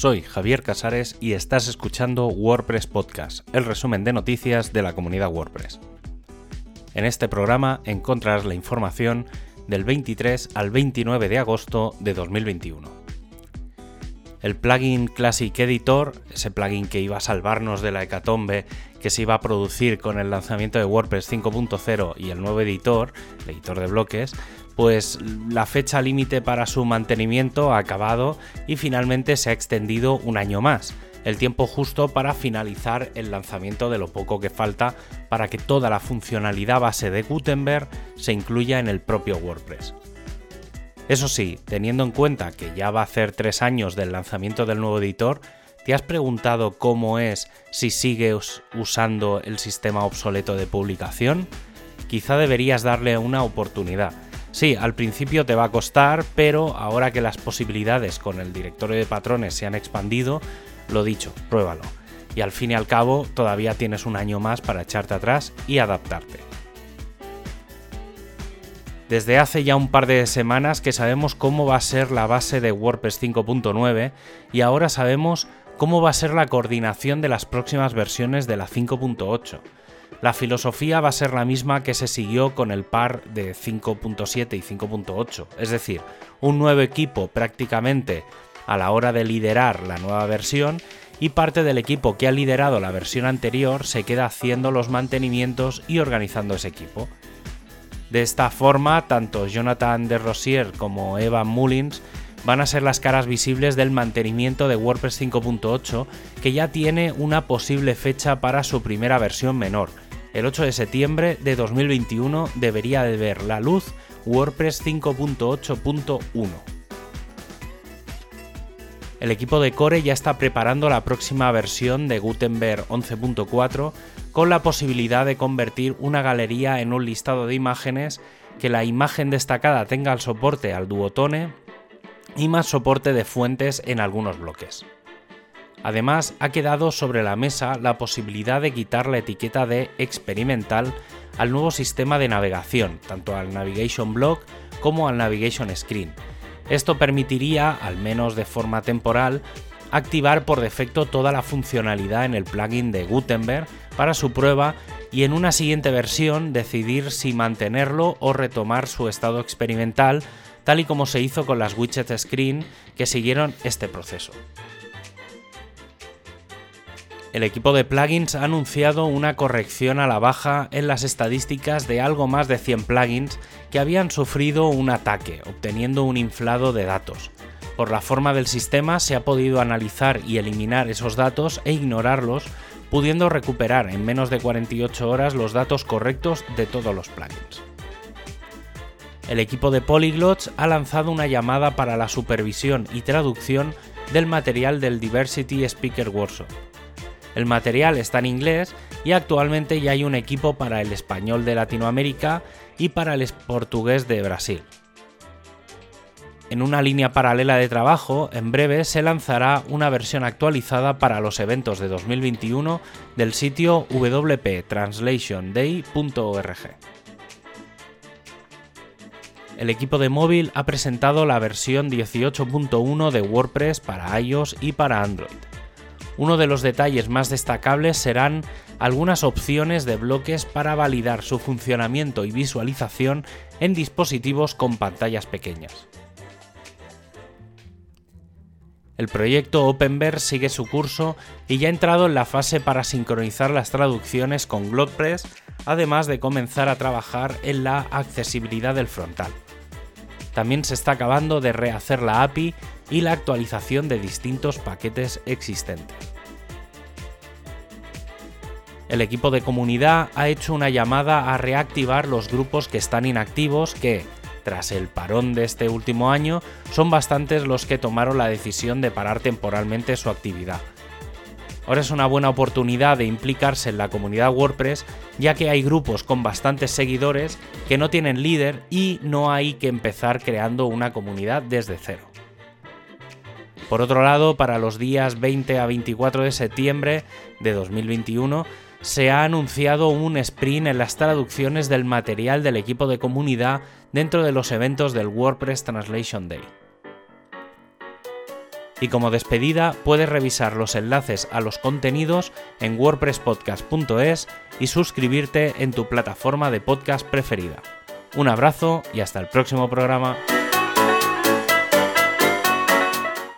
soy Javier Casares y estás escuchando WordPress Podcast, el resumen de noticias de la comunidad WordPress. En este programa encontrarás la información del 23 al 29 de agosto de 2021. El plugin Classic Editor, ese plugin que iba a salvarnos de la hecatombe que se iba a producir con el lanzamiento de WordPress 5.0 y el nuevo editor, el editor de bloques, pues la fecha límite para su mantenimiento ha acabado y finalmente se ha extendido un año más, el tiempo justo para finalizar el lanzamiento de lo poco que falta para que toda la funcionalidad base de Gutenberg se incluya en el propio WordPress. Eso sí, teniendo en cuenta que ya va a hacer tres años del lanzamiento del nuevo editor, ¿te has preguntado cómo es si sigues usando el sistema obsoleto de publicación? Quizá deberías darle una oportunidad Sí, al principio te va a costar, pero ahora que las posibilidades con el directorio de patrones se han expandido, lo dicho, pruébalo. Y al fin y al cabo todavía tienes un año más para echarte atrás y adaptarte. Desde hace ya un par de semanas que sabemos cómo va a ser la base de WordPress 5.9 y ahora sabemos cómo va a ser la coordinación de las próximas versiones de la 5.8 la filosofía va a ser la misma que se siguió con el par de 5.7 y 5.8, es decir, un nuevo equipo prácticamente a la hora de liderar la nueva versión y parte del equipo que ha liderado la versión anterior se queda haciendo los mantenimientos y organizando ese equipo. De esta forma, tanto Jonathan de Rosier como Evan Mullins van a ser las caras visibles del mantenimiento de WordPress 5.8, que ya tiene una posible fecha para su primera versión menor, el 8 de septiembre de 2021 debería de ver la luz WordPress 5.8.1. El equipo de Core ya está preparando la próxima versión de Gutenberg 11.4 con la posibilidad de convertir una galería en un listado de imágenes, que la imagen destacada tenga el soporte al duotone y más soporte de fuentes en algunos bloques. Además, ha quedado sobre la mesa la posibilidad de quitar la etiqueta de experimental al nuevo sistema de navegación, tanto al Navigation Block como al Navigation Screen. Esto permitiría, al menos de forma temporal, activar por defecto toda la funcionalidad en el plugin de Gutenberg para su prueba y en una siguiente versión decidir si mantenerlo o retomar su estado experimental, tal y como se hizo con las widgets screen que siguieron este proceso. El equipo de plugins ha anunciado una corrección a la baja en las estadísticas de algo más de 100 plugins que habían sufrido un ataque, obteniendo un inflado de datos. Por la forma del sistema se ha podido analizar y eliminar esos datos e ignorarlos, pudiendo recuperar en menos de 48 horas los datos correctos de todos los plugins. El equipo de Polyglots ha lanzado una llamada para la supervisión y traducción del material del Diversity Speaker Workshop el material está en inglés y actualmente ya hay un equipo para el español de Latinoamérica y para el portugués de Brasil. En una línea paralela de trabajo, en breve se lanzará una versión actualizada para los eventos de 2021 del sitio www.translationday.org. El equipo de móvil ha presentado la versión 18.1 de WordPress para iOS y para Android. Uno de los detalles más destacables serán algunas opciones de bloques para validar su funcionamiento y visualización en dispositivos con pantallas pequeñas. El proyecto Openverse sigue su curso y ya ha entrado en la fase para sincronizar las traducciones con GlotPress, además de comenzar a trabajar en la accesibilidad del frontal. También se está acabando de rehacer la API y la actualización de distintos paquetes existentes. El equipo de comunidad ha hecho una llamada a reactivar los grupos que están inactivos que, tras el parón de este último año, son bastantes los que tomaron la decisión de parar temporalmente su actividad. Ahora es una buena oportunidad de implicarse en la comunidad WordPress, ya que hay grupos con bastantes seguidores que no tienen líder y no hay que empezar creando una comunidad desde cero. Por otro lado, para los días 20 a 24 de septiembre de 2021, se ha anunciado un sprint en las traducciones del material del equipo de comunidad dentro de los eventos del WordPress Translation Day. Y como despedida, puedes revisar los enlaces a los contenidos en wordpresspodcast.es y suscribirte en tu plataforma de podcast preferida. Un abrazo y hasta el próximo programa.